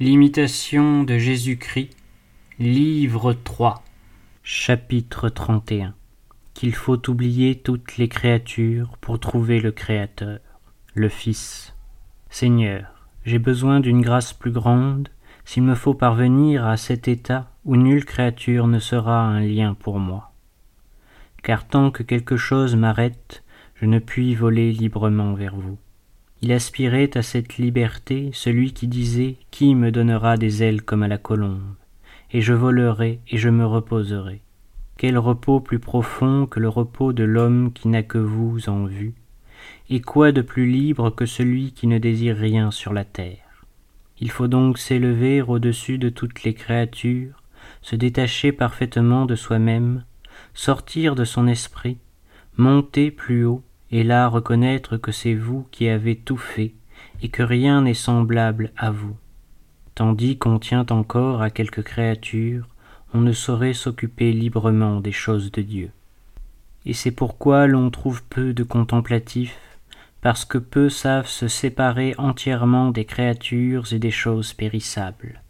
L'imitation de Jésus-Christ, livre 3, chapitre 31. Qu'il faut oublier toutes les créatures pour trouver le Créateur, le Fils. Seigneur, j'ai besoin d'une grâce plus grande, s'il me faut parvenir à cet état où nulle créature ne sera un lien pour moi. Car tant que quelque chose m'arrête, je ne puis voler librement vers vous. Il aspirait à cette liberté celui qui disait Qui me donnera des ailes comme à la colombe? Et je volerai et je me reposerai. Quel repos plus profond que le repos de l'homme qui n'a que vous en vue. Et quoi de plus libre que celui qui ne désire rien sur la terre? Il faut donc s'élever au-dessus de toutes les créatures, se détacher parfaitement de soi-même, sortir de son esprit, monter plus haut, et là reconnaître que c'est vous qui avez tout fait, et que rien n'est semblable à vous. Tandis qu'on tient encore à quelque créature, on ne saurait s'occuper librement des choses de Dieu. Et c'est pourquoi l'on trouve peu de contemplatifs, parce que peu savent se séparer entièrement des créatures et des choses périssables.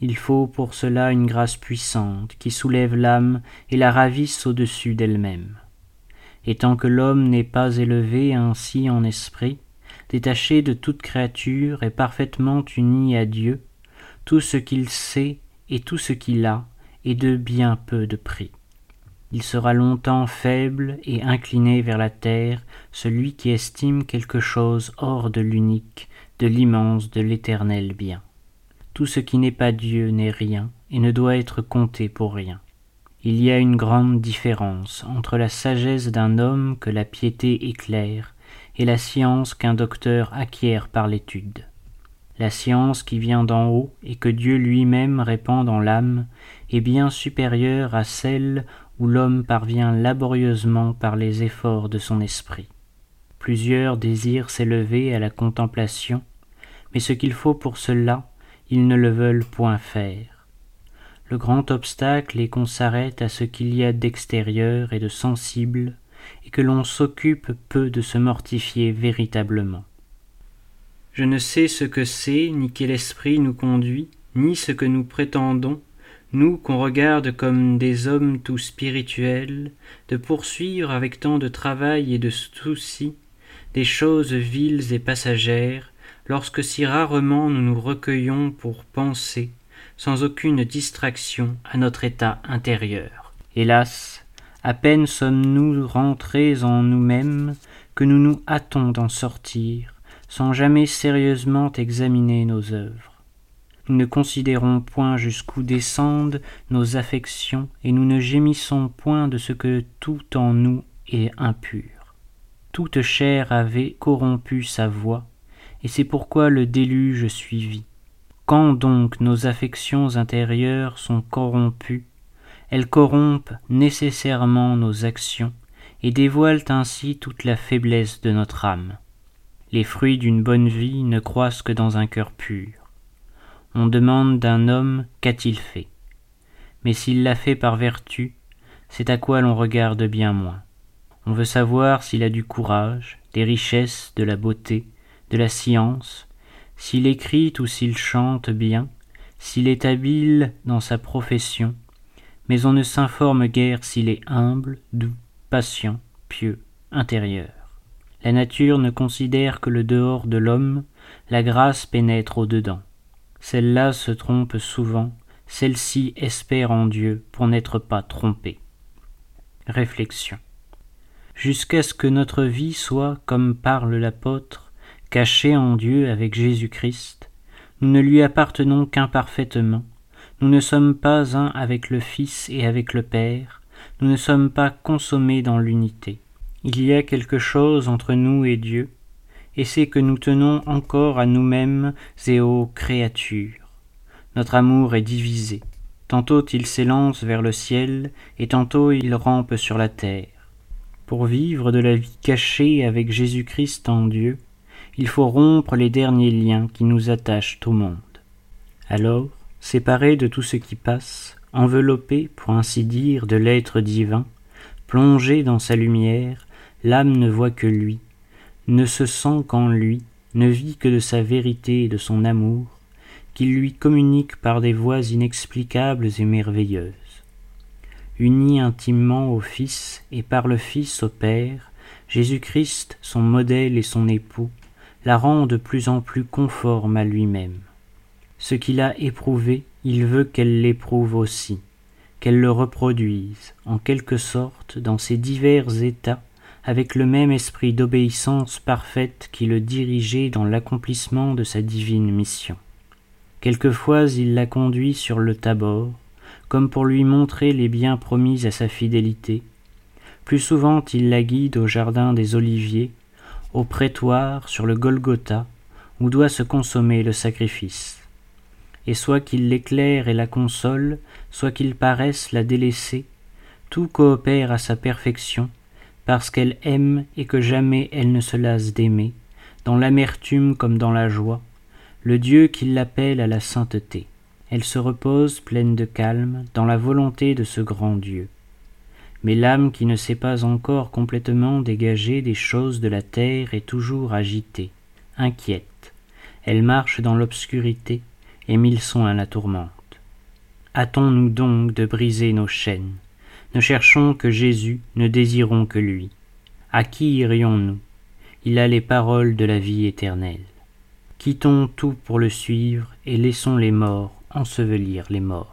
Il faut pour cela une grâce puissante qui soulève l'âme et la ravisse au-dessus d'elle-même et tant que l'homme n'est pas élevé ainsi en esprit, détaché de toute créature et parfaitement uni à Dieu, tout ce qu'il sait et tout ce qu'il a est de bien peu de prix. Il sera longtemps faible et incliné vers la terre celui qui estime quelque chose hors de l'unique, de l'immense, de l'éternel bien. Tout ce qui n'est pas Dieu n'est rien et ne doit être compté pour rien. Il y a une grande différence entre la sagesse d'un homme que la piété éclaire et la science qu'un docteur acquiert par l'étude. La science qui vient d'en haut et que Dieu lui-même répand dans l'âme est bien supérieure à celle où l'homme parvient laborieusement par les efforts de son esprit. Plusieurs désirent s'élever à la contemplation, mais ce qu'il faut pour cela, ils ne le veulent point faire le grand obstacle est qu'on s'arrête à ce qu'il y a d'extérieur et de sensible, et que l'on s'occupe peu de se mortifier véritablement. Je ne sais ce que c'est, ni quel esprit nous conduit, ni ce que nous prétendons, nous qu'on regarde comme des hommes tout spirituels, de poursuivre avec tant de travail et de souci des choses viles et passagères, lorsque si rarement nous nous recueillons pour penser, sans aucune distraction à notre état intérieur. Hélas, à peine sommes-nous rentrés en nous-mêmes que nous nous hâtons d'en sortir, sans jamais sérieusement examiner nos œuvres. Nous ne considérons point jusqu'où descendent nos affections, et nous ne gémissons point de ce que tout en nous est impur. Toute chair avait corrompu sa voix, et c'est pourquoi le déluge suivit. Quand donc nos affections intérieures sont corrompues, elles corrompent nécessairement nos actions et dévoilent ainsi toute la faiblesse de notre âme. Les fruits d'une bonne vie ne croissent que dans un cœur pur. On demande d'un homme qu'a-t-il fait Mais s'il l'a fait par vertu, c'est à quoi l'on regarde bien moins. On veut savoir s'il a du courage, des richesses, de la beauté, de la science, s'il écrit ou s'il chante bien, s'il est habile dans sa profession, mais on ne s'informe guère s'il est humble, doux, patient, pieux, intérieur. La nature ne considère que le dehors de l'homme, la grâce pénètre au dedans. Celle-là se trompe souvent, celle-ci espère en Dieu pour n'être pas trompée. Réflexion. Jusqu'à ce que notre vie soit, comme parle l'apôtre, cachés en Dieu avec Jésus-Christ, nous ne lui appartenons qu'imparfaitement, nous ne sommes pas un avec le Fils et avec le Père, nous ne sommes pas consommés dans l'unité. Il y a quelque chose entre nous et Dieu, et c'est que nous tenons encore à nous-mêmes et aux créatures. Notre amour est divisé. Tantôt il s'élance vers le ciel, et tantôt il rampe sur la terre. Pour vivre de la vie cachée avec Jésus-Christ en Dieu, il faut rompre les derniers liens qui nous attachent au monde. Alors, séparé de tout ce qui passe, enveloppé, pour ainsi dire, de l'être divin, plongé dans sa lumière, l'âme ne voit que lui, ne se sent qu'en lui, ne vit que de sa vérité et de son amour, qu'il lui communique par des voies inexplicables et merveilleuses. Uni intimement au Fils et par le Fils au Père, Jésus-Christ, son modèle et son époux, la rend de plus en plus conforme à lui-même. Ce qu'il a éprouvé, il veut qu'elle l'éprouve aussi, qu'elle le reproduise, en quelque sorte, dans ses divers états, avec le même esprit d'obéissance parfaite qui le dirigeait dans l'accomplissement de sa divine mission. Quelquefois il la conduit sur le Tabor, comme pour lui montrer les biens promis à sa fidélité. Plus souvent il la guide au jardin des Oliviers, au prétoire, sur le Golgotha, où doit se consommer le sacrifice. Et soit qu'il l'éclaire et la console, soit qu'il paraisse la délaisser, tout coopère à sa perfection, parce qu'elle aime et que jamais elle ne se lasse d'aimer, dans l'amertume comme dans la joie, le Dieu qui l'appelle à la sainteté. Elle se repose pleine de calme dans la volonté de ce grand Dieu. Mais l'âme qui ne s'est pas encore complètement dégagée des choses de la terre est toujours agitée, inquiète. Elle marche dans l'obscurité, et mille soins la tourmentent. Hâtons-nous donc de briser nos chaînes. Ne cherchons que Jésus, ne désirons que lui. À qui irions-nous? Il a les paroles de la vie éternelle. Quittons tout pour le suivre et laissons les morts ensevelir les morts.